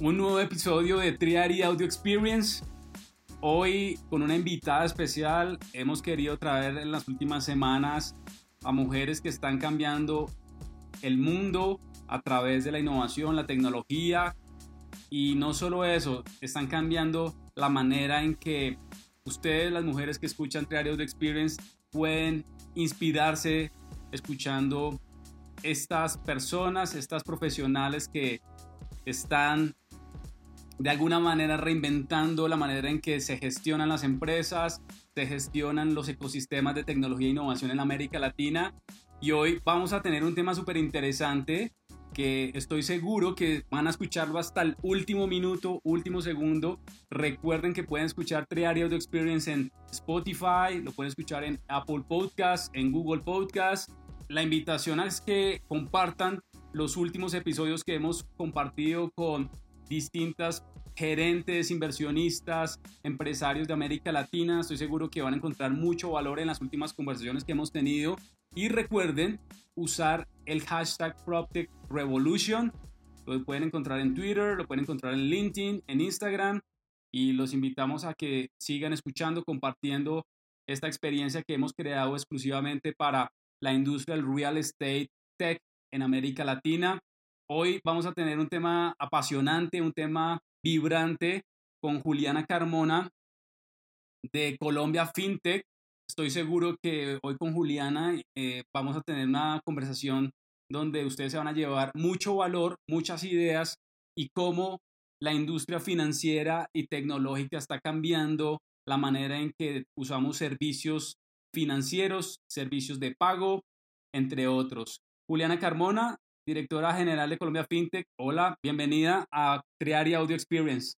un nuevo episodio de Triari Audio Experience. Hoy con una invitada especial hemos querido traer en las últimas semanas a mujeres que están cambiando el mundo a través de la innovación, la tecnología y no solo eso, están cambiando la manera en que ustedes, las mujeres que escuchan Triari Audio Experience, pueden inspirarse escuchando estas personas, estas profesionales que están de alguna manera reinventando la manera en que se gestionan las empresas, se gestionan los ecosistemas de tecnología e innovación en América Latina. Y hoy vamos a tener un tema súper interesante que estoy seguro que van a escucharlo hasta el último minuto, último segundo. Recuerden que pueden escuchar Triario de Experience en Spotify, lo pueden escuchar en Apple Podcast, en Google Podcast. La invitación es que compartan los últimos episodios que hemos compartido con distintas gerentes, inversionistas, empresarios de América Latina. Estoy seguro que van a encontrar mucho valor en las últimas conversaciones que hemos tenido. Y recuerden usar el hashtag PropTech Revolution. Lo pueden encontrar en Twitter, lo pueden encontrar en LinkedIn, en Instagram. Y los invitamos a que sigan escuchando, compartiendo esta experiencia que hemos creado exclusivamente para la industria del real estate tech en América Latina. Hoy vamos a tener un tema apasionante, un tema vibrante con Juliana Carmona de Colombia FinTech. Estoy seguro que hoy con Juliana eh, vamos a tener una conversación donde ustedes se van a llevar mucho valor, muchas ideas y cómo la industria financiera y tecnológica está cambiando la manera en que usamos servicios financieros, servicios de pago, entre otros. Juliana Carmona directora general de Colombia FinTech. Hola, bienvenida a Triari Audio Experience.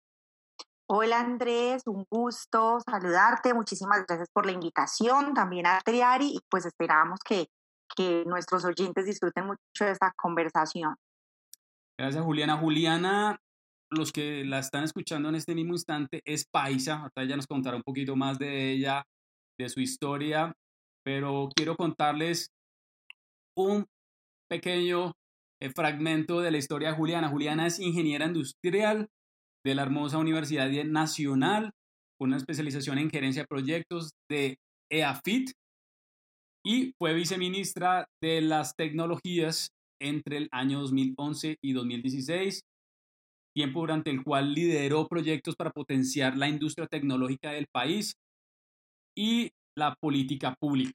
Hola Andrés, un gusto saludarte. Muchísimas gracias por la invitación también a Triari y pues esperamos que, que nuestros oyentes disfruten mucho de esta conversación. Gracias Juliana. Juliana, los que la están escuchando en este mismo instante es paisa. Hasta ella nos contará un poquito más de ella, de su historia, pero quiero contarles un pequeño fragmento de la historia de Juliana. Juliana es ingeniera industrial de la hermosa Universidad Nacional, con una especialización en gerencia de proyectos de EAFIT y fue viceministra de las tecnologías entre el año 2011 y 2016, tiempo durante el cual lideró proyectos para potenciar la industria tecnológica del país y la política pública.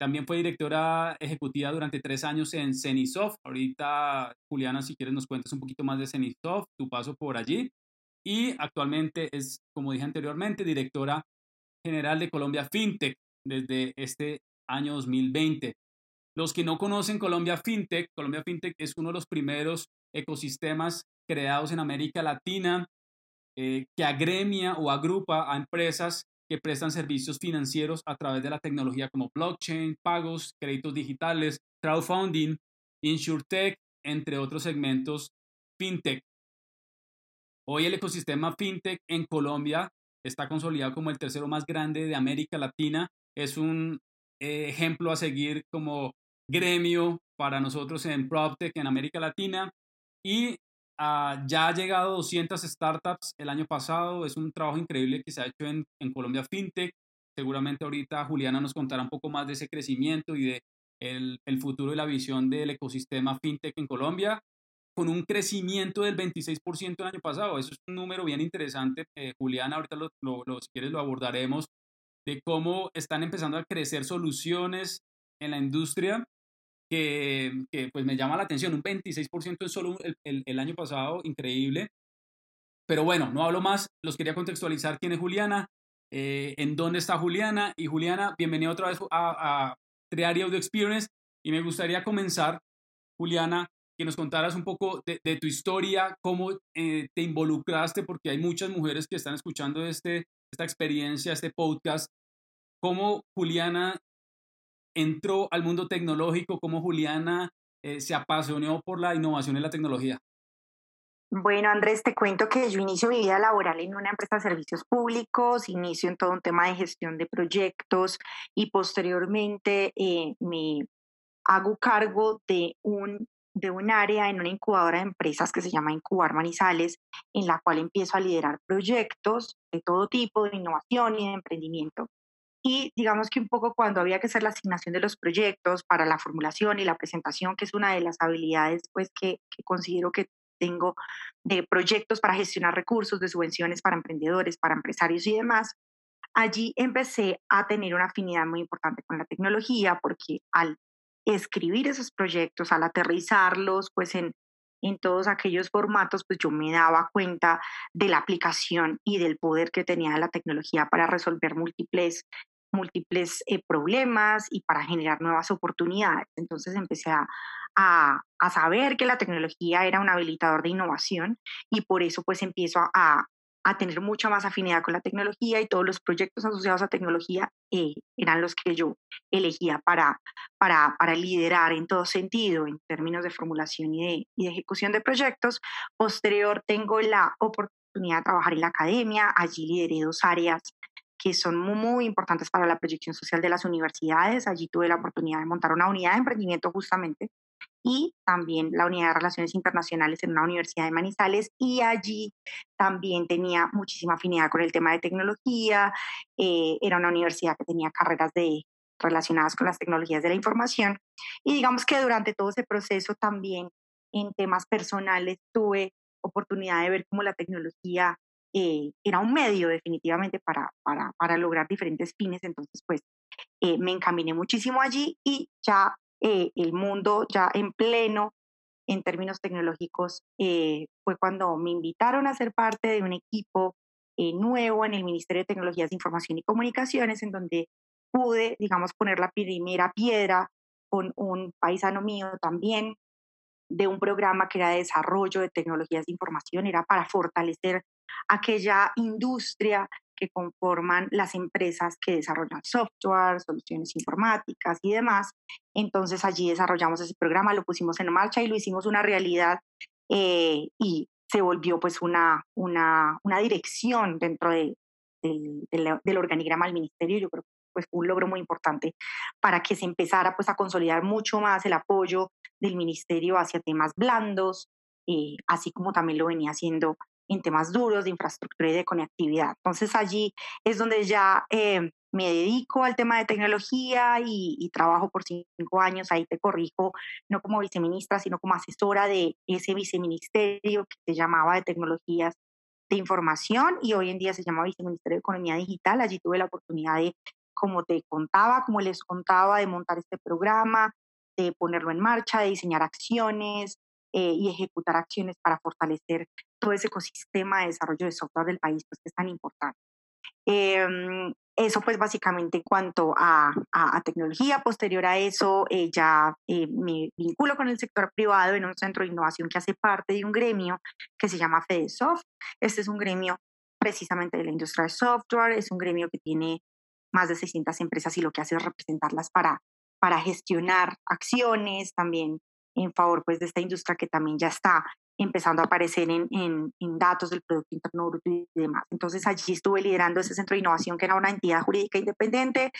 También fue directora ejecutiva durante tres años en Cenisoft. Ahorita, Juliana, si quieres nos cuentas un poquito más de Cenisoft, tu paso por allí. Y actualmente es, como dije anteriormente, directora general de Colombia FinTech desde este año 2020. Los que no conocen Colombia FinTech, Colombia FinTech es uno de los primeros ecosistemas creados en América Latina eh, que agremia o agrupa a empresas que prestan servicios financieros a través de la tecnología como blockchain, pagos, créditos digitales, crowdfunding, insurtech, entre otros segmentos fintech. Hoy el ecosistema fintech en Colombia está consolidado como el tercero más grande de América Latina. Es un eh, ejemplo a seguir como gremio para nosotros en PropTech en América Latina y Ah, ya ha llegado 200 startups el año pasado. Es un trabajo increíble que se ha hecho en, en, Colombia FinTech. Seguramente ahorita Juliana nos contará un poco más de ese crecimiento y de el, el futuro y la visión del ecosistema FinTech en Colombia, con un crecimiento del 26% el año pasado. Eso es un número bien interesante. Eh, Juliana, ahorita lo, lo, si quieres lo abordaremos, de cómo están empezando a crecer soluciones en la industria que, pues me llama la atención, un 26% en solo el, el, año pasado, increíble. Pero bueno, no hablo más, los quería contextualizar quién es Juliana, eh, en dónde está Juliana. Y Juliana, bienvenida otra vez a, a Triario Audio Experience. Y me gustaría comenzar, Juliana, que nos contaras un poco de, de tu historia, cómo eh, te involucraste, porque hay muchas mujeres que están escuchando este, esta experiencia, este podcast. ¿Cómo Juliana entró al mundo tecnológico, cómo Juliana eh, se apasionó por la innovación y la tecnología. Bueno, Andrés, te cuento que yo inicio mi vida laboral en una empresa de servicios públicos, inicio en todo un tema de gestión de proyectos y posteriormente eh, me hago cargo de un de un área en una incubadora de empresas que se llama Incubar Manizales, en la cual empiezo a liderar proyectos de todo tipo de innovación y de emprendimiento. Y digamos que un poco cuando había que hacer la asignación de los proyectos para la formulación y la presentación, que es una de las habilidades pues, que, considero que tengo de proyectos para gestionar recursos, de subvenciones para emprendedores, para empresarios y demás, allí empecé a tener una afinidad muy importante con la tecnología porque al escribir esos proyectos, al aterrizarlos, pues en, en todos aquellos formatos, pues yo me daba cuenta de la aplicación y del poder que tenía la tecnología para resolver múltiples múltiples eh, problemas y para generar nuevas oportunidades. Entonces empecé a, a, a, saber que la tecnología era un habilitador de innovación y por eso pues empiezo a, a tener mucha más afinidad con la tecnología y todos los proyectos asociados a tecnología eh, eran los que yo elegía para, para, para, liderar en todo sentido, en términos de formulación y de, y de ejecución de proyectos. Posterior tengo la oportunidad de trabajar en la academia, allí lideré dos áreas son muy, muy, importantes para la proyección social de las universidades. Allí tuve la oportunidad de montar una unidad de emprendimiento justamente y también la unidad de relaciones internacionales en una universidad de Manizales y allí también tenía muchísima afinidad con el tema de tecnología. Eh, era una universidad que tenía carreras de, relacionadas con las tecnologías de la información y digamos que durante todo ese proceso también en temas personales tuve oportunidad de ver cómo la tecnología eh, era un medio definitivamente para, para, para, lograr diferentes fines, entonces pues eh, me encaminé muchísimo allí y ya eh, el mundo ya en pleno en términos tecnológicos eh, fue cuando me invitaron a ser parte de un equipo eh, nuevo en el Ministerio de Tecnologías de Información y Comunicaciones, en donde pude, digamos, poner la primera piedra con un paisano mío también de un programa que era de desarrollo de tecnologías de información, era para fortalecer aquella industria que conforman las empresas que desarrollan software, soluciones informáticas y demás. Entonces allí desarrollamos ese programa, lo pusimos en marcha y lo hicimos una realidad eh, y se volvió pues una, una, una dirección dentro de, del organigrama del ministerio. Yo creo que pues, fue un logro muy importante para que se empezara pues a consolidar mucho más el apoyo del ministerio hacia temas blandos, eh, así como también lo venía haciendo en temas duros de infraestructura y de conectividad. Entonces allí es donde ya eh, me dedico al tema de tecnología y, trabajo por cinco años, ahí te corrijo, no como viceministra, sino como asesora de ese viceministerio que se llamaba de tecnologías de información y hoy en día se llama viceministerio de economía digital. Allí tuve la oportunidad de, como te contaba, como les contaba, de montar este programa, de ponerlo en marcha, de diseñar acciones, eh, y ejecutar acciones para fortalecer todo ese ecosistema de desarrollo de software del país, pues que es tan importante. Em, eso pues básicamente en cuanto a, a, tecnología. Posterior a eso eh, ya eh, me vinculo con el sector privado en un centro de innovación que hace parte de un gremio que se llama FedeSoft. Este es un gremio precisamente de la industria de software, es un gremio que tiene más de 600 empresas y lo que hace es representarlas para, para gestionar acciones, también en favor pues, de esta industria que también ya está empezando a aparecer en, en, en, datos del Producto Interno Bruto y demás. Entonces allí estuve liderando ese centro de innovación que era una entidad jurídica independiente,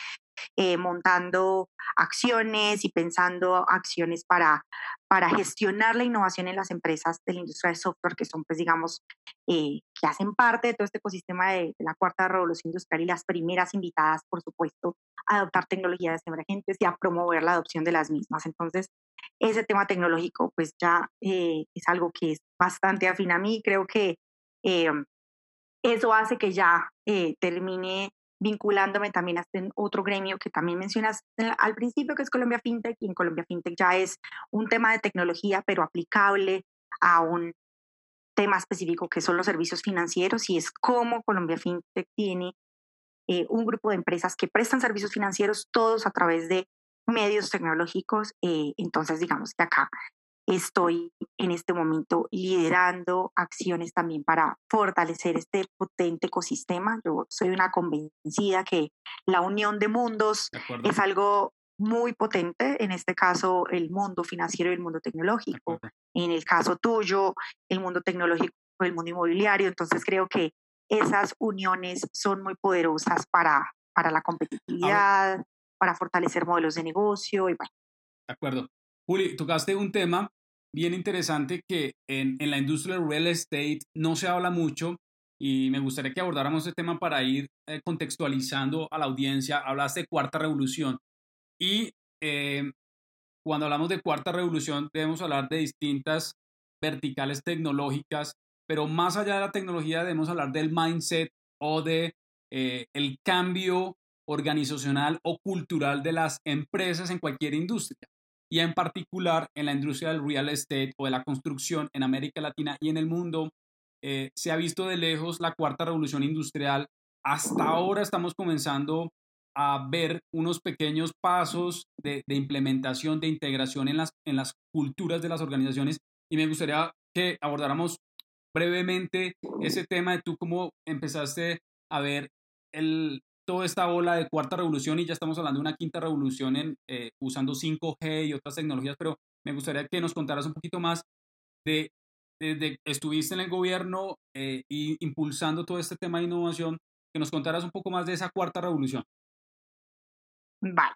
eh, montando acciones y pensando acciones para, para gestionar la innovación en las empresas de la industria de software que son, pues digamos, eh, que hacen parte de todo este ecosistema de, de la cuarta revolución industrial y las primeras invitadas, por supuesto, a adoptar tecnologías emergentes y a promover la adopción de las mismas. Entonces, ese tema tecnológico pues ya eh, es algo que es bastante afín a mí. Creo que eh, eso hace que ya eh, termine vinculándome también a este otro gremio que también mencionas al principio, que es Colombia FinTech, y en Colombia FinTech ya es un tema de tecnología, pero aplicable a un tema específico que son los servicios financieros y es cómo Colombia FinTech tiene un grupo de empresas que prestan servicios financieros todos a través de medios tecnológicos. Eh, entonces, digamos que acá estoy en este momento liderando acciones también para fortalecer este potente ecosistema. Yo soy una convencida que la unión de mundos es algo muy potente, en este caso el mundo financiero y el mundo tecnológico, en el caso tuyo, el mundo tecnológico, el mundo inmobiliario, entonces creo que esas uniones son muy poderosas para, para la competitividad, para fortalecer modelos de negocio y bueno. De acuerdo. Juli, tocaste un tema bien interesante que en, en, la industria del real estate no se habla mucho y me gustaría que abordáramos este tema para ir eh, contextualizando a la audiencia. Hablaste de cuarta revolución y eh, cuando hablamos de cuarta revolución debemos hablar de distintas verticales tecnológicas, pero más allá de la tecnología debemos hablar del mindset o de eh, el cambio organizacional o cultural de las empresas en cualquier industria y en particular en la industria del real estate o de la construcción en América Latina y en el mundo, eh, se ha visto de lejos la cuarta revolución industrial. Hasta ahora estamos comenzando a ver unos pequeños pasos de, implementación, de integración en las, en las culturas de las organizaciones y me gustaría que abordáramos brevemente ese tema de tú cómo empezaste a ver el, toda esta ola de cuarta revolución y ya estamos hablando de una quinta revolución en, eh, usando 5G y otras tecnologías, pero me gustaría que nos contaras un poquito más de, de, estuviste en el gobierno eh, y impulsando todo este tema de innovación, que nos contaras un poco más de esa cuarta revolución. Vale.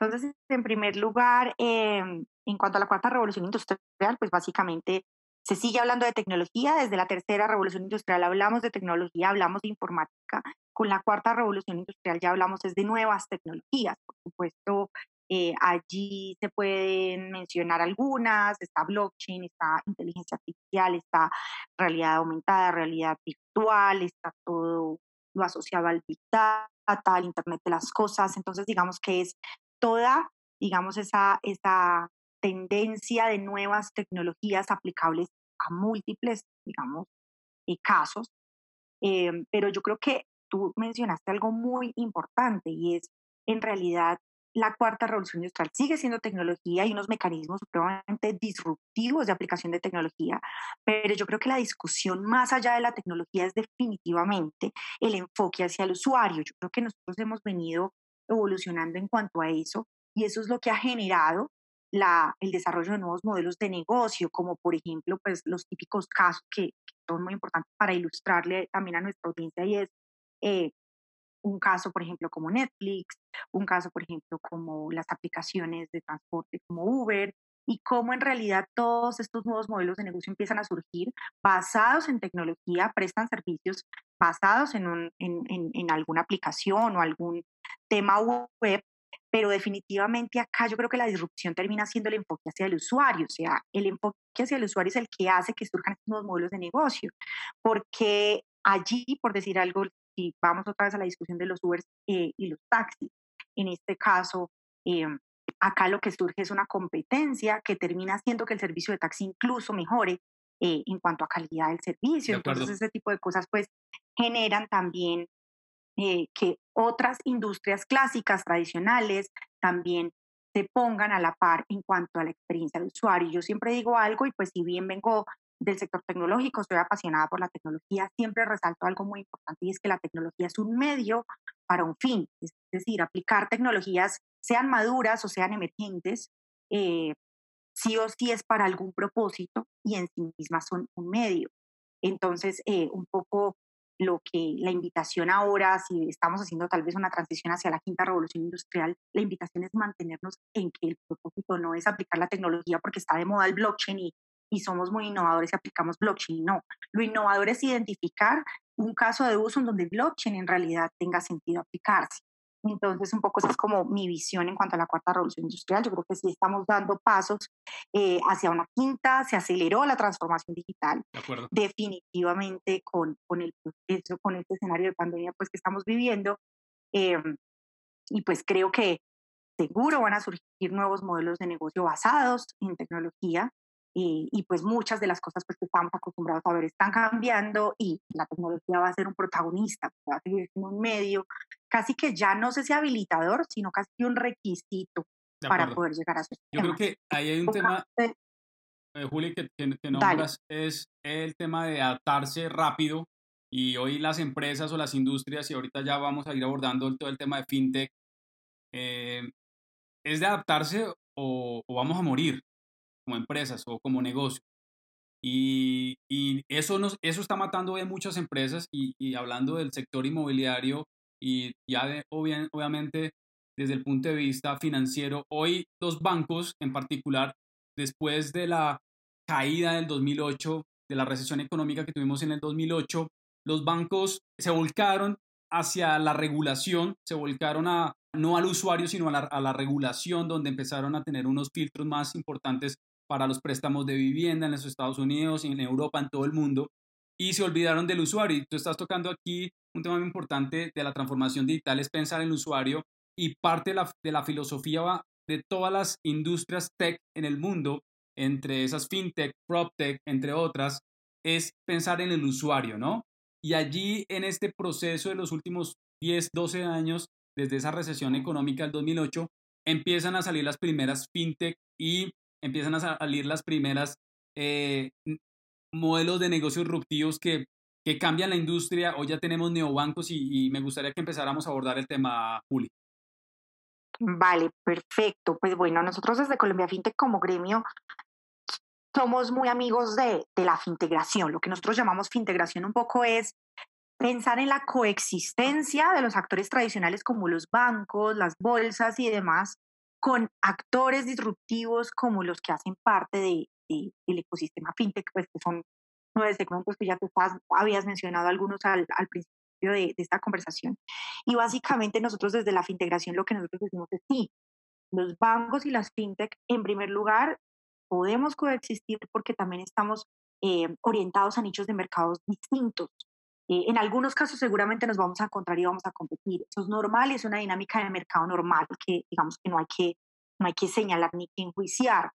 Entonces, en primer lugar, em, en cuanto a la cuarta revolución industrial, pues básicamente se sigue hablando de tecnología. Desde la tercera revolución industrial hablamos de tecnología, hablamos de informática. Con la cuarta revolución industrial ya hablamos es de nuevas tecnologías. Por supuesto, eh, allí se pueden mencionar algunas. Está blockchain, está inteligencia artificial, está realidad aumentada, realidad virtual, está todo lo asociado al Big Data, al Internet de las Cosas. Entonces, digamos que es toda, digamos, esa, esa tendencia de nuevas tecnologías aplicables a múltiples, digamos, eh, casos. Em, pero yo creo que tú mencionaste algo muy importante y es, en realidad, la cuarta revolución industrial sigue siendo tecnología y unos mecanismos supremamente disruptivos de aplicación de tecnología, pero yo creo que la discusión más allá de la tecnología es definitivamente el enfoque hacia el usuario. Yo creo que nosotros hemos venido evolucionando en cuanto a eso y eso es lo que ha generado la, el desarrollo de nuevos modelos de negocio, como por ejemplo pues, los típicos casos que, son muy importantes para ilustrarle también a nuestra audiencia y es eh, un caso, por ejemplo, como Netflix, un caso, por ejemplo, como las aplicaciones de transporte como Uber, y cómo en realidad todos estos nuevos modelos de negocio empiezan a surgir basados en tecnología, prestan servicios basados en, un, en, en, en alguna aplicación o algún tema web pero definitivamente acá yo creo que la disrupción termina siendo el enfoque hacia el usuario, o sea, el enfoque hacia el usuario es el que hace que surjan estos nuevos modelos de negocio, porque allí, por decir algo, si vamos otra vez a la discusión de los Ubers eh, y los taxis, en este caso, eh, acá lo que surge es una competencia que termina haciendo que el servicio de taxi incluso mejore eh, en cuanto a calidad del servicio. Entonces, ese tipo de cosas pues generan también eh, que otras industrias clásicas, tradicionales, también se pongan a la par en cuanto a la experiencia del usuario. Yo siempre digo algo y pues si bien vengo del sector tecnológico, estoy apasionada por la tecnología, siempre resalto algo muy importante y es que la tecnología es un medio para un fin, es decir, aplicar tecnologías, sean maduras o sean emergentes, eh, sí o sí es para algún propósito y en sí mismas son un medio. Entonces, eh, un poco lo que la invitación ahora, si estamos haciendo tal vez una transición hacia la quinta revolución industrial, la invitación es mantenernos en que el propósito no es aplicar la tecnología porque está de moda el blockchain y, y somos muy innovadores y aplicamos blockchain. No, lo innovador es identificar un caso de uso en donde blockchain en realidad tenga sentido aplicarse. Entonces, un poco esa es como mi visión en cuanto a la cuarta revolución industrial. Yo creo que sí estamos dando pasos eh, hacia una quinta, se aceleró la transformación digital. Definitivamente con, con el proceso, con este escenario de pandemia pues, que estamos viviendo. Em, y pues creo que seguro van a surgir nuevos modelos de negocio basados en tecnología y, pues muchas de las cosas pues, que estamos acostumbrados a ver están cambiando y la tecnología va a ser un protagonista, va a ser un medio, casi que ya no sé si habilitador, sino casi un requisito para poder llegar a eso. Yo creo que ahí hay un tema, eh, Juli, que, que, nombras, es el tema de adaptarse rápido y hoy las empresas o las industrias, y ahorita ya vamos a ir abordando todo el tema de fintech, eh, es de adaptarse o, o, vamos a morir como empresas o como negocio. Y, y eso, nos, eso está matando a muchas empresas y, y, hablando del sector inmobiliario y ya de, obviamente desde el punto de vista financiero, hoy los bancos en particular, después de la caída del 2008, de la recesión económica que tuvimos en el 2008, los bancos se volcaron hacia la regulación, se volcaron a, no al usuario, sino a la, a la regulación, donde empezaron a tener unos filtros más importantes para los préstamos de vivienda en los Estados Unidos, en Europa, en todo el mundo, y se olvidaron del usuario. Y tú estás tocando aquí un tema muy importante de la transformación digital, es pensar en el usuario, y parte de la, de la filosofía de todas las industrias tech en el mundo, entre esas fintech, proptech, entre otras, es pensar en el usuario, ¿no? Y allí en este proceso de los últimos 10, 12 años, desde esa recesión económica del 2008, empiezan a salir las primeras fintech y empiezan a salir las primeras eh, modelos de negocios disruptivos que, que, cambian la industria. Hoy ya tenemos neobancos y, y me gustaría que empezáramos a abordar el tema, Juli. Vale, perfecto. Pues bueno, nosotros desde Colombia FinTech como gremio somos muy amigos de, de la fintegración. Lo que nosotros llamamos fintegración un poco es pensar en la coexistencia de los actores tradicionales como los bancos, las bolsas y demás, con actores disruptivos como los que hacen parte de, de, del ecosistema fintech, pues que son nueve segmentos que ya tú habías mencionado algunos al, al principio de, de, esta conversación. Y básicamente nosotros desde la fintegración lo que nosotros decimos es sí, los bancos y las fintech en primer lugar podemos coexistir porque también estamos eh, orientados a nichos de mercados distintos. Eh, en algunos casos seguramente nos vamos a encontrar y vamos a competir. Eso es normal es una dinámica de mercado normal que digamos que no hay que, no hay que señalar ni que enjuiciar.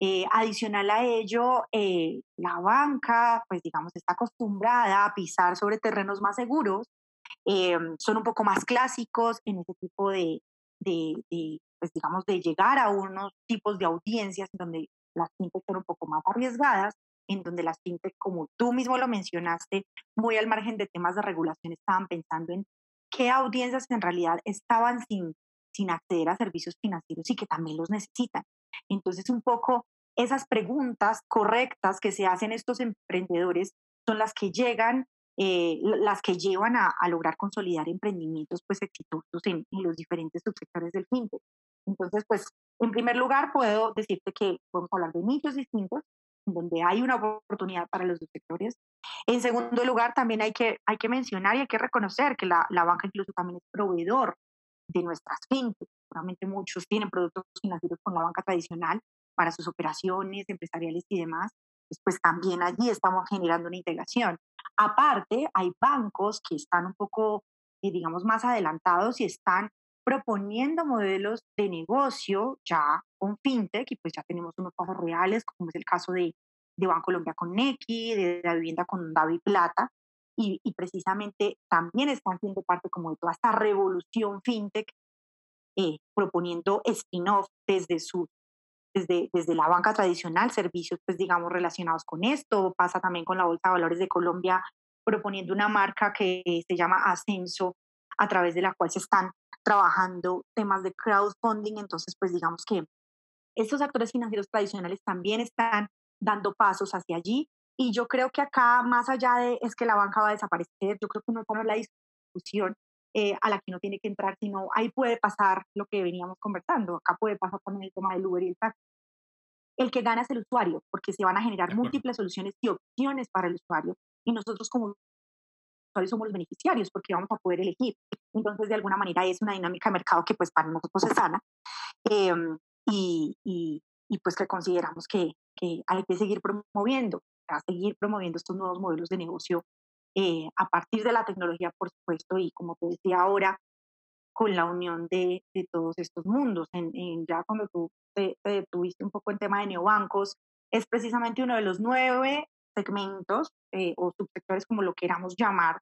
Eh, adicional a ello, eh, la banca, pues digamos, está acostumbrada a pisar sobre terrenos más seguros, eh, son un poco más clásicos en ese tipo de, de, de, pues digamos, de llegar a unos tipos de audiencias donde las fintech son un poco más arriesgadas, en donde las fintech, como tú mismo lo mencionaste, muy al margen de temas de regulación, estaban pensando en qué audiencias en realidad estaban sin, sin acceder a servicios financieros y que también los necesitan. Entonces, un poco esas preguntas correctas que se hacen estos emprendedores son las que llegan, eh, las que llevan a, a, lograr consolidar emprendimientos pues exitosos en, en los diferentes subsectores del fintech. Entonces, pues, en primer lugar, puedo decirte que podemos hablar de nichos distintos, donde hay una oportunidad para los dos sectores. En segundo lugar, también hay que, hay que mencionar y hay que reconocer que la, la banca incluso también es proveedor de nuestras fintech. Seguramente muchos tienen productos financieros con la banca tradicional para sus operaciones empresariales y demás. Pues también allí estamos generando una integración. Aparte, hay bancos que están un poco, eh, digamos, más adelantados y están proponiendo modelos de negocio ya con fintech y pues ya tenemos unos pasos reales, como es el caso de, de Colombia con Nequi, de la vivienda con David Plata, y, y, precisamente también están siendo parte como de toda esta revolución fintech, eh, proponiendo spin-off desde su desde, desde la banca tradicional, servicios pues digamos relacionados con esto, pasa también con la Bolsa de Valores de Colombia proponiendo una marca que se llama Ascenso, a través de la cual se están trabajando temas de crowdfunding, entonces pues digamos que estos actores financieros tradicionales también están dando pasos hacia allí y yo creo que acá, más allá de es que la banca va a desaparecer, yo creo que no estamos la discusión eh, a la que no tiene que entrar, sino ahí puede pasar lo que veníamos conversando, acá puede pasar también el tema del Uber y el taxi. El que gana es el usuario, porque se van a generar múltiples soluciones y opciones para el usuario y nosotros como usuarios somos los beneficiarios porque vamos a poder elegir. Entonces, de alguna manera es una dinámica de mercado que pues para nosotros es sana eh, y, y, y, pues que consideramos que, que hay que seguir promoviendo, a seguir promoviendo estos nuevos modelos de negocio eh, a partir de la tecnología, por supuesto, y como te decía ahora, con la unión de, de todos estos mundos. En, en, ya cuando tú te, te un poco en tema de neobancos, es precisamente uno de los nueve segmentos eh, o subsectores, como lo queramos llamar,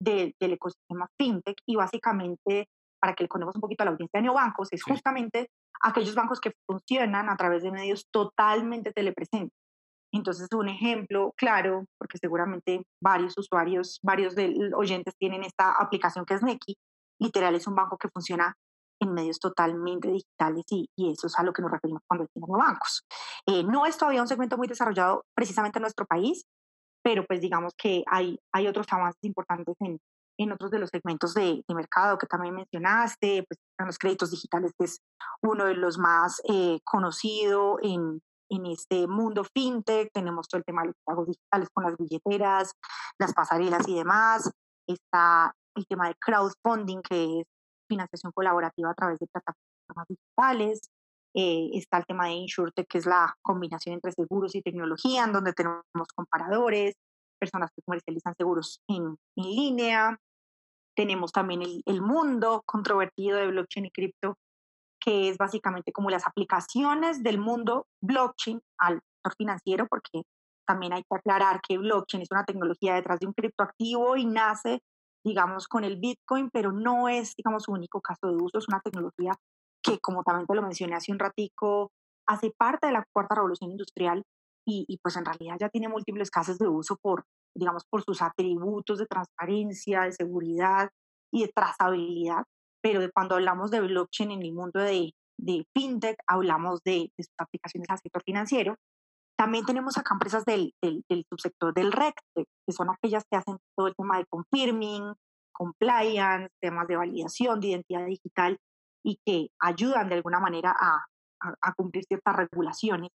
de, del ecosistema fintech y básicamente, para que le conozcamos un poquito a la audiencia de neobancos, es sí. justamente aquellos bancos que funcionan a través de medios totalmente telepresentes. Entonces, un ejemplo claro, porque seguramente varios usuarios, varios de oyentes tienen esta aplicación que es Neki, literal es un banco que funciona en medios totalmente digitales y, y, eso es a lo que nos referimos cuando decimos bancos. Eh, no es todavía un segmento muy desarrollado precisamente en nuestro país, pero pues digamos que hay, hay otros avances importantes en, en otros de los segmentos de, de, mercado que también mencionaste, pues los créditos digitales que es uno de los más eh, conocidos en, en este mundo fintech. Tenemos todo el tema de los pagos digitales con las billeteras, las pasarelas y demás. Está el tema de crowdfunding, que es financiación colaborativa a través de plataformas digitales. Eh, está el tema de InsurTech, que es la combinación entre seguros y tecnología, en donde tenemos comparadores, personas que comercializan seguros en, en línea. Tenemos también el, el, mundo controvertido de blockchain y cripto, que es básicamente como las aplicaciones del mundo blockchain al sector financiero, porque también hay que aclarar que blockchain es una tecnología detrás de un criptoactivo y nace, digamos, con el Bitcoin, pero no es, digamos, su único caso de uso, es una tecnología que, como también te lo mencioné hace un ratico, hace parte de la cuarta revolución industrial y, y pues en realidad ya tiene múltiples casos de uso por, digamos, por sus atributos de transparencia, de seguridad y de trazabilidad pero cuando hablamos de blockchain en el mundo de, de fintech, hablamos de, de, sus aplicaciones al sector financiero. También tenemos acá empresas del, del, del subsector del REC, que son aquellas que hacen todo el tema de confirming, compliance, temas de validación, de identidad digital y que ayudan de alguna manera a, a, a cumplir ciertas regulaciones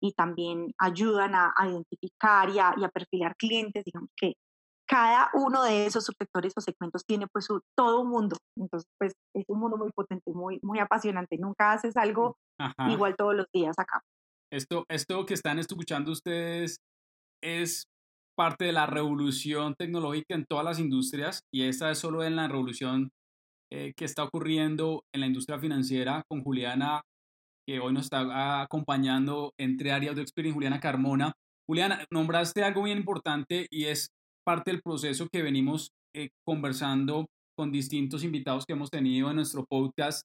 y también ayudan a, a identificar y a, y a, perfilar clientes, digamos que cada uno de esos subsectores o segmentos tiene pues su, todo un mundo. Entonces, pues es un mundo muy potente, muy, muy apasionante. Nunca haces algo Ajá. igual todos los días acá. Esto, esto que están escuchando ustedes es parte de la revolución tecnológica en todas las industrias y esta es solo en la revolución eh, que está ocurriendo en la industria financiera con Juliana, que hoy nos está acompañando entre áreas de experiencia, Juliana Carmona. Juliana, nombraste algo bien importante y es parte del proceso que venimos eh, conversando con distintos invitados que hemos tenido en nuestro podcast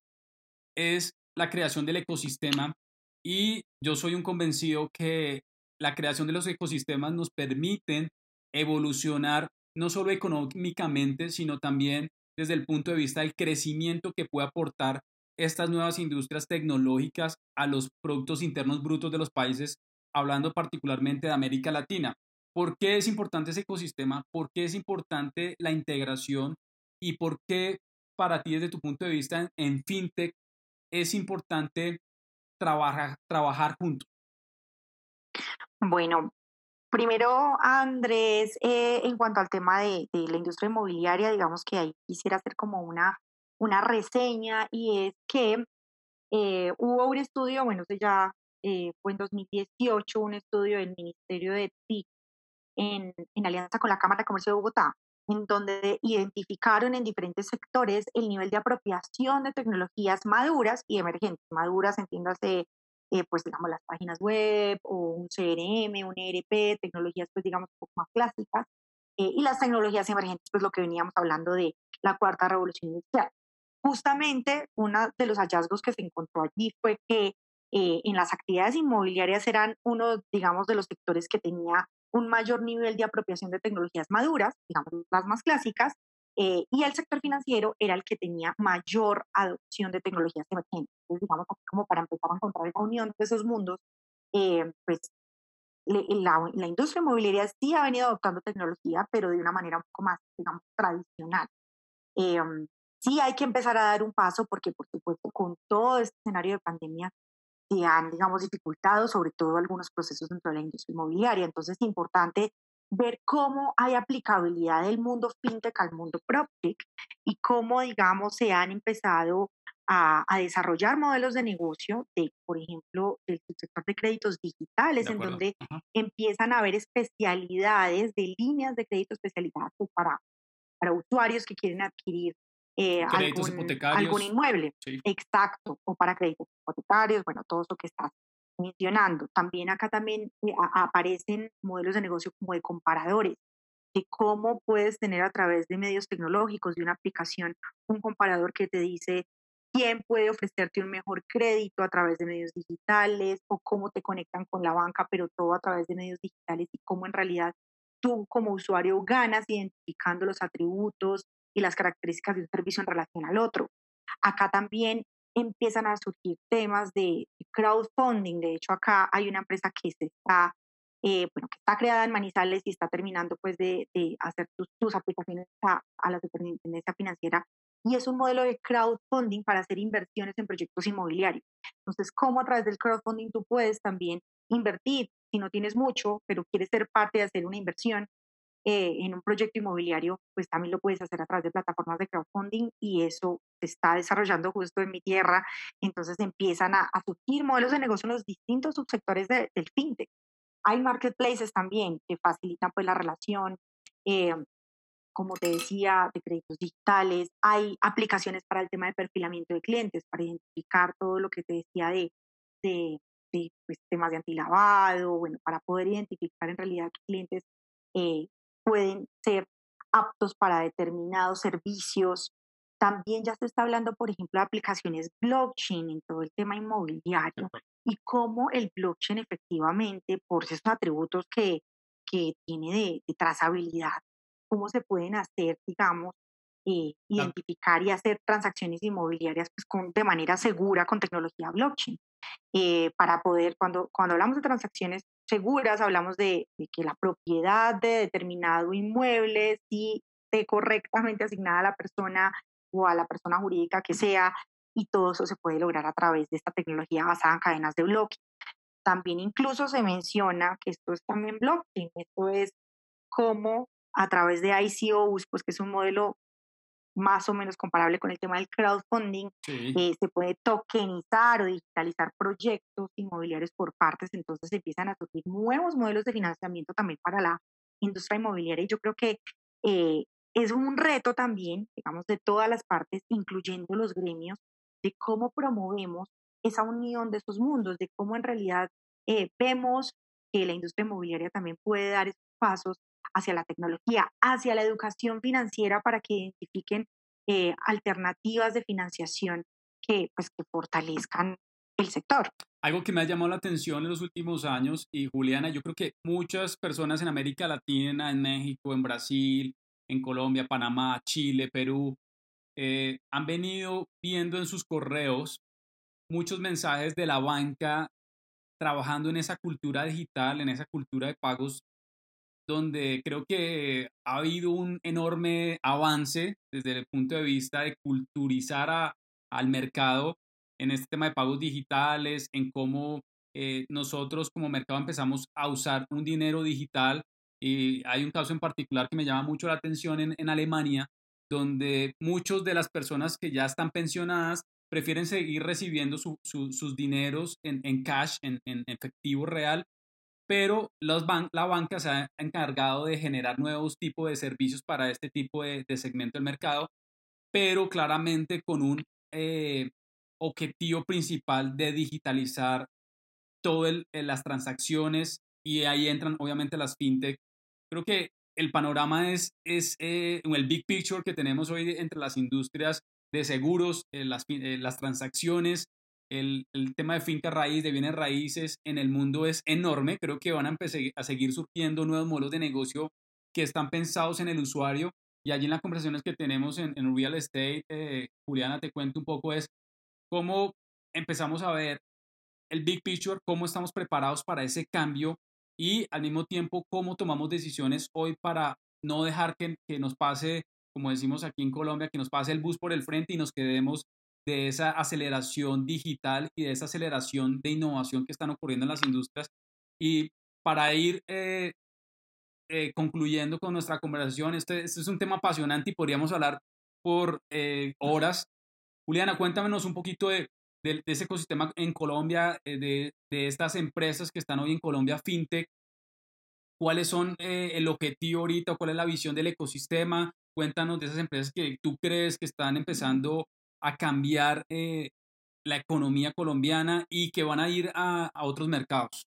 es la creación del ecosistema y yo soy un convencido que la creación de los ecosistemas nos permiten evolucionar no solo económicamente, sino también desde el punto de vista del crecimiento que puede aportar estas nuevas industrias tecnológicas a los productos internos brutos de los países, hablando particularmente de América Latina. ¿Por qué es importante ese ecosistema? ¿Por qué es importante la integración? ¿Y por qué para ti desde tu punto de vista en, FinTech es importante trabajar, trabajar juntos? Bueno, primero Andrés, eh, en cuanto al tema de, la industria inmobiliaria, digamos que ahí quisiera hacer como una, una reseña y es que eh, hubo un estudio, bueno, ya eh, fue en 2018, un estudio del Ministerio de TIC en, en alianza con la Cámara de Comercio de Bogotá, en donde identificaron en diferentes sectores el nivel de apropiación de tecnologías maduras y emergentes. Maduras, entiéndase, eh, pues digamos, las páginas web o un CRM, un ERP, tecnologías, pues digamos, un poco más clásicas. Eh, y las tecnologías emergentes, pues lo que veníamos hablando de la cuarta revolución industrial. Justamente, uno de los hallazgos que se encontró allí fue que eh, en las actividades inmobiliarias eran uno, digamos, de los sectores que tenía un mayor nivel de apropiación de tecnologías maduras, digamos las más clásicas, eh, y el sector financiero era el que tenía mayor adopción de tecnologías emergentes. Entonces, digamos, como para empezar a encontrar la unión de esos mundos, eh, pues la, la, industria inmobiliaria sí ha venido adoptando tecnología, pero de una manera un poco más, digamos, tradicional. Eh, sí hay que empezar a dar un paso porque, por supuesto, con todo este escenario de pandemia, se han, digamos, dificultado sobre todo algunos procesos dentro de la industria inmobiliaria. Entonces es importante ver cómo hay aplicabilidad del mundo fintech al mundo proptech y cómo, digamos, se han empezado a, a, desarrollar modelos de negocio, de, por ejemplo, del sector de créditos digitales, de en donde Ajá. empiezan a haber especialidades de líneas de crédito especializadas para, para usuarios que quieren adquirir eh, algún, algún, inmueble. Sí. Exacto, o para créditos hipotecarios, bueno, todo eso que estás mencionando. También acá también eh, aparecen modelos de negocio como de comparadores, de cómo puedes tener a través de medios tecnológicos, de una aplicación, un comparador que te dice quién puede ofrecerte un mejor crédito a través de medios digitales o cómo te conectan con la banca, pero todo a través de medios digitales y cómo en realidad tú como usuario ganas identificando los atributos, y las características de un servicio en relación al otro. Acá también empiezan a surgir temas de crowdfunding. De hecho, acá hay una empresa que se está, eh, bueno, que está creada en Manizales y está terminando pues de, de hacer sus, sus aplicaciones a, a, la superintendencia financiera. Y es un modelo de crowdfunding para hacer inversiones en proyectos inmobiliarios. Entonces, ¿cómo a través del crowdfunding tú puedes también invertir, si no tienes mucho, pero quieres ser parte de hacer una inversión eh, en un proyecto inmobiliario, pues también lo puedes hacer a través de plataformas de crowdfunding y eso se está desarrollando justo en mi tierra. Entonces empiezan a, surgir modelos de negocio en los distintos subsectores del fintech. Hay marketplaces también que facilitan pues la relación, eh, como te decía, de créditos digitales. Hay aplicaciones para el tema de perfilamiento de clientes, para identificar todo lo que te decía de, de, pues, temas de antilavado, bueno, para poder identificar en realidad clientes eh, pueden ser aptos para determinados servicios. También ya se está hablando, por ejemplo, de aplicaciones blockchain en todo el tema inmobiliario y cómo el blockchain efectivamente, por esos atributos que, que tiene de, trazabilidad, cómo se pueden hacer, digamos, eh, identificar y hacer transacciones inmobiliarias pues, con, de manera segura con tecnología blockchain. Eh, para poder, cuando, cuando hablamos de transacciones seguras, hablamos de, que la propiedad de determinado inmueble, si esté correctamente asignada a la persona o a la persona jurídica que sea, y todo eso se puede lograr a través de esta tecnología basada en cadenas de bloques. También incluso se menciona que esto es también blockchain, esto es como a través de ICOs, pues que es un modelo más o menos comparable con el tema del crowdfunding, eh, se puede tokenizar o digitalizar proyectos inmobiliarios por partes, entonces empiezan a surgir nuevos modelos de financiamiento también para la industria inmobiliaria y yo creo que eh, es un reto también, digamos, de todas las partes, incluyendo los gremios, de cómo promovemos esa unión de esos mundos, de cómo en realidad eh, vemos que la industria inmobiliaria también puede dar esos pasos hacia la tecnología, hacia la educación financiera para que identifiquen eh, alternativas de financiación que, pues, que fortalezcan el sector. Algo que me ha llamado la atención en los últimos años, y Juliana, yo creo que muchas personas en América Latina, en México, en Brasil, en Colombia, Panamá, Chile, Perú, eh, han venido viendo en sus correos muchos mensajes de la banca trabajando en esa cultura digital, en esa cultura de pagos donde creo que ha habido un enorme avance desde el punto de vista de culturizar al mercado en este tema de pagos digitales, en cómo eh, nosotros como mercado empezamos a usar un dinero digital. Y hay un caso en particular que me llama mucho la atención en, Alemania, donde muchas de las personas que ya están pensionadas prefieren seguir recibiendo sus dineros en, cash, en, en, efectivo real, pero los la banca se ha encargado de generar nuevos tipos de servicios para este tipo de, segmento del mercado, pero claramente con un eh, objetivo principal de digitalizar todas las transacciones y ahí entran obviamente las fintech. Creo que el panorama es, es eh, el big picture que tenemos hoy entre las industrias de seguros, eh, las, las transacciones, el, tema de finca raíz, de bienes raíces en el mundo es enorme. Creo que van a, a seguir surgiendo nuevos modelos de negocio que están pensados en el usuario. Y allí en las conversaciones que tenemos en, en Real Estate, eh, Juliana, te cuento un poco, es cómo empezamos a ver el big picture, cómo estamos preparados para ese cambio y al mismo tiempo cómo tomamos decisiones hoy para no dejar que, que nos pase, como decimos aquí en Colombia, que nos pase el bus por el frente y nos quedemos de esa aceleración digital y de esa aceleración de innovación que están ocurriendo en las industrias. Y para ir eh, eh, concluyendo con nuestra conversación, este, este, es un tema apasionante y podríamos hablar por eh, horas. Juliana, cuéntanos un poquito de, de, ese ecosistema en Colombia, de, de, estas empresas que están hoy en Colombia, FinTech. ¿Cuáles son el objetivo ahorita? ¿Cuál es la visión del ecosistema? Cuéntanos de esas empresas que tú crees que están empezando a cambiar eh, la economía colombiana y que van a ir a, otros mercados?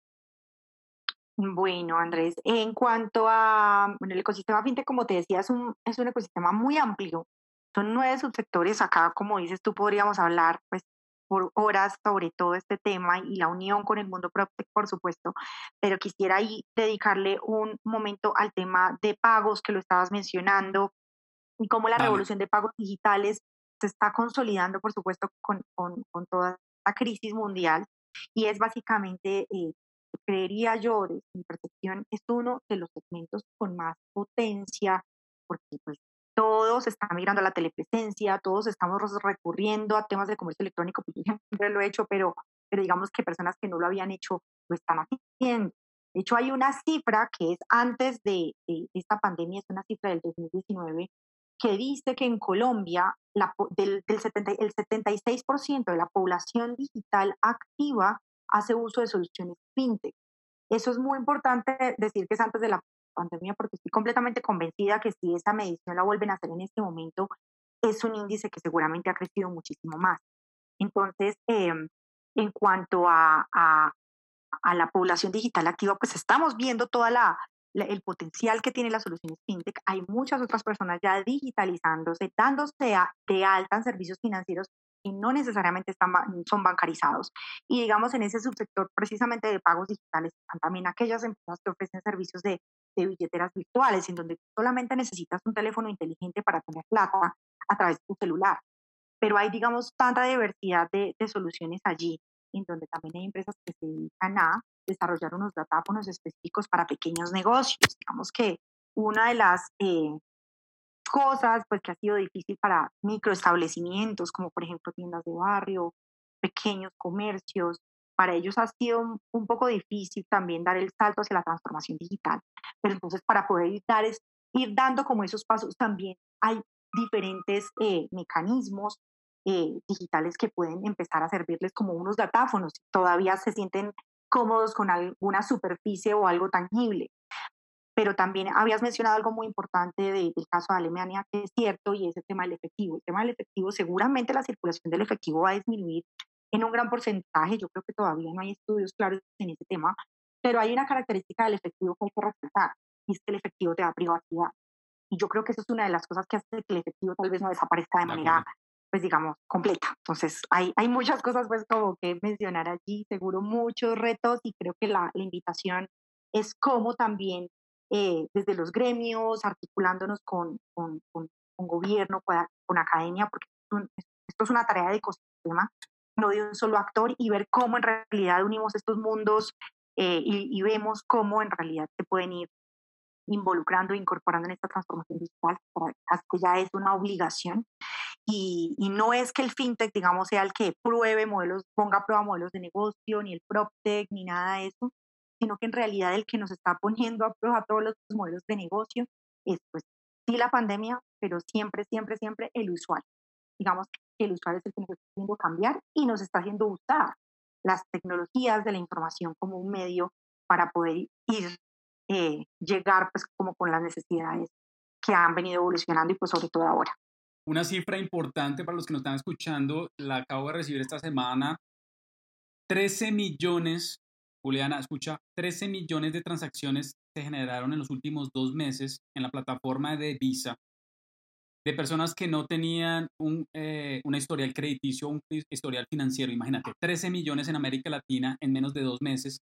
Bueno, Andrés, en cuanto a el ecosistema fintech, como te decía, es un, es un ecosistema muy amplio. Son nueve subsectores. Acá, como dices tú, podríamos hablar pues, por horas sobre todo este tema y la unión con el mundo PropTech, por supuesto, pero quisiera ahí dedicarle un momento al tema de pagos que lo estabas mencionando y cómo la revolución de pagos digitales se está consolidando, por supuesto, con, con, con toda la crisis mundial y es básicamente, eh, creería yo, de mi percepción, es uno de los segmentos con más potencia, porque pues todos están migrando a la telepresencia, todos estamos recurriendo a temas de comercio electrónico, pues yo siempre lo he hecho, pero, pero digamos que personas que no lo habían hecho lo están haciendo. De hecho, hay una cifra que es antes de, esta pandemia, es una cifra del 2019, que dice que en Colombia la, del, del 70, el 76% de la población digital activa hace uso de soluciones fintech. Eso es muy importante decir que es antes de la pandemia porque estoy completamente convencida que si esa medición la vuelven a hacer en este momento, es un índice que seguramente ha crecido muchísimo más. Entonces, em, en cuanto a, a, a, la población digital activa, pues estamos viendo toda la, el potencial que tiene las soluciones fintech. Hay muchas otras personas ya digitalizándose, dándose de alta en servicios financieros y no necesariamente están, son bancarizados. Y digamos, en ese subsector precisamente de pagos digitales están también aquellas empresas que ofrecen servicios de, de billeteras virtuales, en donde solamente necesitas un teléfono inteligente para tener plata a través de tu celular. Pero hay, digamos, tanta diversidad de, de soluciones allí, en donde también hay empresas que se dedican a desarrollar unos datáfonos específicos para pequeños negocios. Digamos que una de las eh, cosas pues que ha sido difícil para microestablecimientos, como por ejemplo tiendas de barrio, pequeños comercios, para ellos ha sido un, poco difícil también dar el salto hacia la transformación digital. Pero entonces para poder dar es, ir dando como esos pasos también hay diferentes eh, mecanismos eh, digitales que pueden empezar a servirles como unos datáfonos. Todavía se sienten cómodos con alguna superficie o algo tangible pero también habías mencionado algo muy importante del caso de Alemania, que es cierto, y es el tema del efectivo. El tema del efectivo, seguramente la circulación del efectivo va a disminuir en un gran porcentaje. Yo creo que todavía no hay estudios claros en ese tema, pero hay una característica del efectivo que hay que resaltar, y es que el efectivo te da privacidad. Y yo creo que eso es una de las cosas que hace que el efectivo tal vez no desaparezca de manera, pues digamos, completa. Entonces, hay, hay muchas cosas pues como que mencionar allí, seguro muchos retos, y creo que la, la invitación es cómo también eh, desde los gremios, articulándonos con, con, con, gobierno, con, academia, porque esto es una tarea de ecosistema, no de un solo actor, y ver cómo en realidad unimos estos mundos eh, y, vemos cómo en realidad se pueden ir involucrando, incorporando en esta transformación digital, que ya es una obligación. Y, y, no es que el fintech, digamos, sea el que pruebe modelos, ponga a prueba modelos de negocio, ni el PropTech, ni nada de eso, sino que en realidad el que nos está poniendo a prueba todos los modelos de negocio es, pues, sí la pandemia, pero siempre, siempre, siempre el usuario. Digamos que el usuario es el que nos está haciendo cambiar y nos está haciendo usar las tecnologías de la información como un medio para poder ir, eh, llegar pues como con las necesidades que han venido evolucionando y pues sobre todo ahora. Una cifra importante para los que nos están escuchando, la acabo de recibir esta semana, 13 millones Juliana, escucha, 13 millones de transacciones se generaron en los últimos dos meses en la plataforma de Visa de personas que no tenían un, eh, una historial crediticio, un historial financiero. Imagínate, 13 millones en América Latina en menos de dos meses.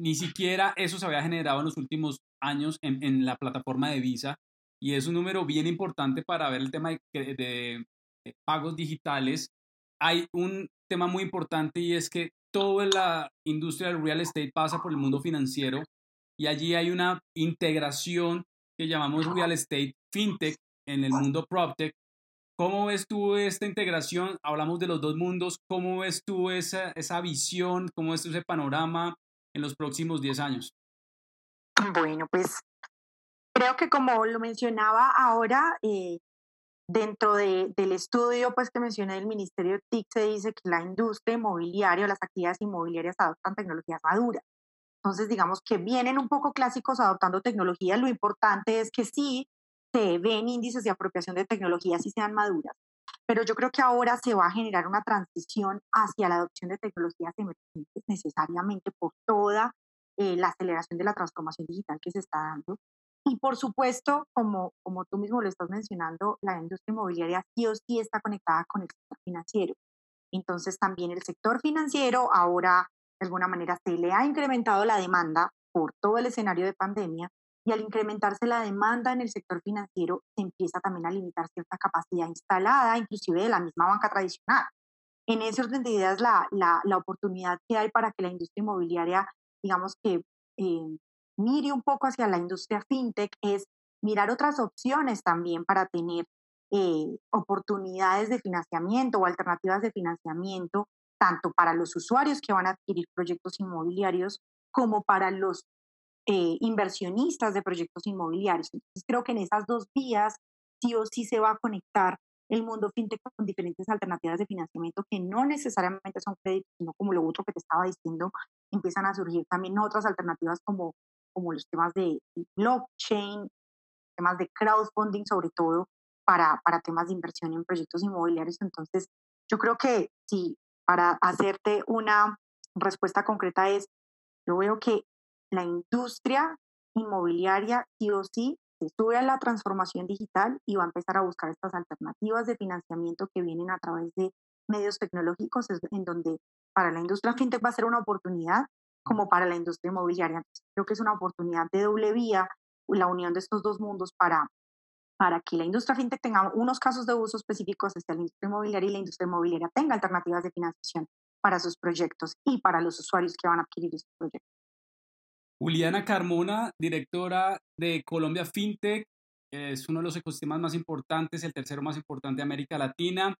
Ni siquiera eso se había generado en los últimos años en, la plataforma de Visa. Y es un número bien importante para ver el tema de, de pagos digitales. Hay un tema muy importante y es que toda la industria del real estate pasa por el mundo financiero y allí hay una integración que llamamos real estate fintech en el mundo proptech. ¿Cómo ves tú esta integración? Hablamos de los dos mundos. ¿Cómo ves tú esa, esa visión? ¿Cómo ves tú ese panorama en los próximos 10 años? Bueno, pues creo que como lo mencionaba ahora, eh, Dentro de, del estudio pues, que mencioné del Ministerio TIC se dice que la industria inmobiliaria o las actividades inmobiliarias adoptan tecnologías maduras. Entonces, digamos que vienen un poco clásicos adoptando tecnología. Lo importante es que sí se ven índices de apropiación de tecnologías y sean maduras. Pero yo creo que ahora se va a generar una transición hacia la adopción de tecnologías emergentes necesariamente por toda eh, la aceleración de la transformación digital que se está dando. Y por supuesto, como, como tú mismo lo estás mencionando, la industria inmobiliaria sí o sí está conectada con el sector financiero. Entonces también el sector financiero ahora de alguna manera se le ha incrementado la demanda por todo el escenario de pandemia y al incrementarse la demanda en el sector financiero se empieza también a limitar cierta capacidad instalada, inclusive de la misma banca tradicional. En ese orden de ideas, la, la, la oportunidad que hay para que la industria inmobiliaria, digamos que eh, mire un poco hacia la industria fintech es mirar otras opciones también para tener eh, oportunidades de financiamiento o alternativas de financiamiento tanto para los usuarios que van a adquirir proyectos inmobiliarios como para los eh, inversionistas de proyectos inmobiliarios. Entonces creo que en esas dos vías sí o sí se va a conectar el mundo fintech con diferentes alternativas de financiamiento que no necesariamente son créditos, sino como lo otro que te estaba diciendo, empiezan a surgir también otras alternativas como, como los temas de blockchain, temas de crowdfunding sobre todo para, para temas de inversión en proyectos inmobiliarios. Entonces, yo creo que sí, para hacerte una respuesta concreta es, yo veo que la industria inmobiliaria sí o sí se sube a la transformación digital y va a empezar a buscar estas alternativas de financiamiento que vienen a través de medios tecnológicos, en donde para la industria fintech va a ser una oportunidad como para la industria inmobiliaria. creo que es una oportunidad de doble vía la unión de estos dos mundos para, para que la industria fintech tenga unos casos de uso específicos hacia la industria inmobiliaria y la industria inmobiliaria tenga alternativas de financiación para sus proyectos y para los usuarios que van a adquirir esos proyectos. Juliana Carmona, directora de Colombia FinTech, es uno de los ecosistemas más importantes, el tercero más importante de América Latina.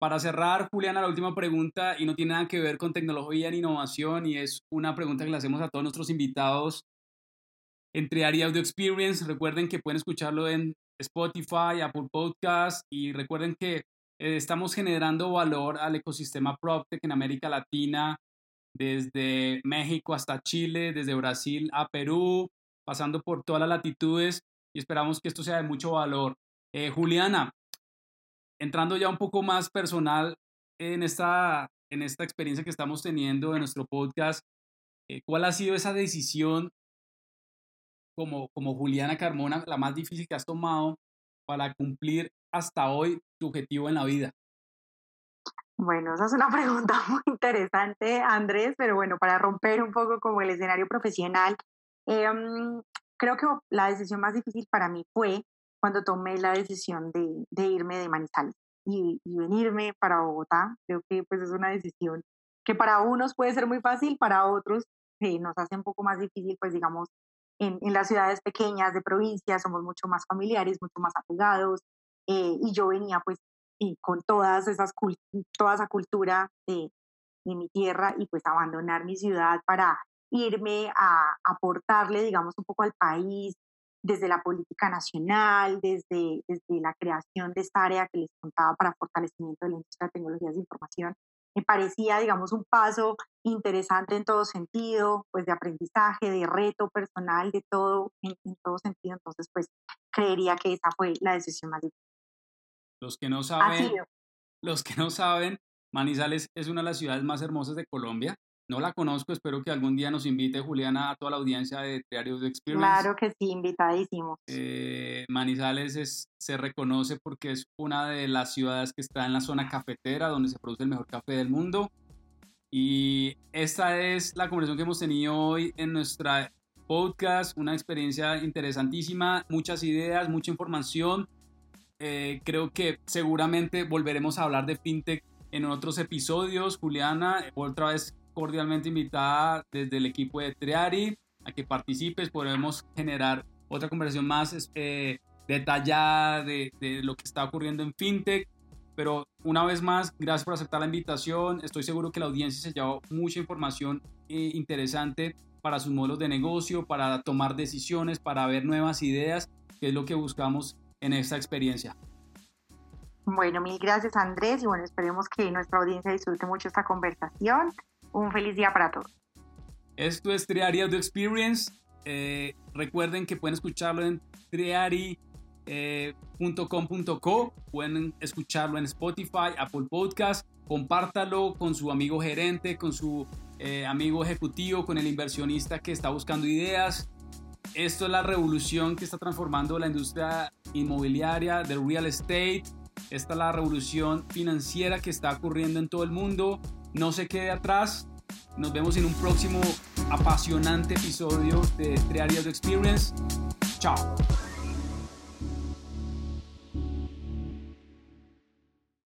Para cerrar, Juliana, la última pregunta, y no tiene nada que ver con tecnología ni innovación, y es una pregunta que le hacemos a todos nuestros invitados entre Ari Audio Experience. Recuerden que pueden escucharlo en Spotify, Apple Podcast, y recuerden que eh, estamos generando valor al ecosistema PropTech en América Latina desde México hasta Chile, desde Brasil a Perú, pasando por todas las latitudes y esperamos que esto sea de mucho valor. Eh, Juliana, entrando ya un poco más personal en esta, en esta experiencia que estamos teniendo en nuestro podcast, eh, ¿cuál ha sido esa decisión como, como Juliana Carmona, la más difícil que has tomado para cumplir hasta hoy tu objetivo en la vida? Bueno, esa es una pregunta muy interesante, Andrés, pero bueno, para romper un poco como el escenario profesional, em, creo que la decisión más difícil para mí fue cuando tomé la decisión de, de irme de Manizales y, y, venirme para Bogotá. Creo que pues es una decisión que para unos puede ser muy fácil, para otros eh, nos hace un poco más difícil, pues digamos, en, en, las ciudades pequeñas de provincia somos mucho más familiares, mucho más apegados, eh, y yo venía pues y con todas esas, toda esa cultura de, de, mi tierra y pues abandonar mi ciudad para irme a aportarle, digamos, un poco al país desde la política nacional, desde, desde la creación de esta área que les contaba para fortalecimiento de la industria de tecnologías de información. Me parecía, digamos, un paso interesante en todo sentido, pues de aprendizaje, de reto personal, de todo, en, en todo sentido. Entonces, pues creería que esa fue la decisión más difícil. Los que no saben, los que no saben, Manizales es una de las ciudades más hermosas de Colombia. No la conozco, espero que algún día nos invite Juliana a toda la audiencia de Diario de Experience. Claro que sí, invitadísimos. Eh, Manizales es, se reconoce porque es una de las ciudades que está en la zona cafetera, donde se produce el mejor café del mundo. Y esta es la conversación que hemos tenido hoy en nuestra podcast, una experiencia interesantísima, muchas ideas, mucha información eh, creo que seguramente volveremos a hablar de fintech en otros episodios. Juliana, otra vez cordialmente invitada desde el equipo de Triari a que participes. Podremos generar otra conversación más eh, detallada de, de, lo que está ocurriendo en fintech. Pero una vez más, gracias por aceptar la invitación. Estoy seguro que la audiencia se llevó mucha información eh, interesante para sus modelos de negocio, para tomar decisiones, para ver nuevas ideas, que es lo que buscamos en esta experiencia. Bueno, mil gracias Andrés y bueno, esperemos que nuestra audiencia disfrute mucho esta conversación. Un feliz día para todos. Esto es Triari Audio Experience. Eh, recuerden que pueden escucharlo en triari.com.co, eh, pueden escucharlo en Spotify, Apple Podcast, compártalo con su amigo gerente, con su eh, amigo ejecutivo, con el inversionista que está buscando ideas esto es la revolución que está transformando la industria inmobiliaria, del real estate. Esta es la revolución financiera que está ocurriendo en todo el mundo. No se quede atrás. Nos vemos en un próximo apasionante episodio de Tres Áreas de Experience. Chao.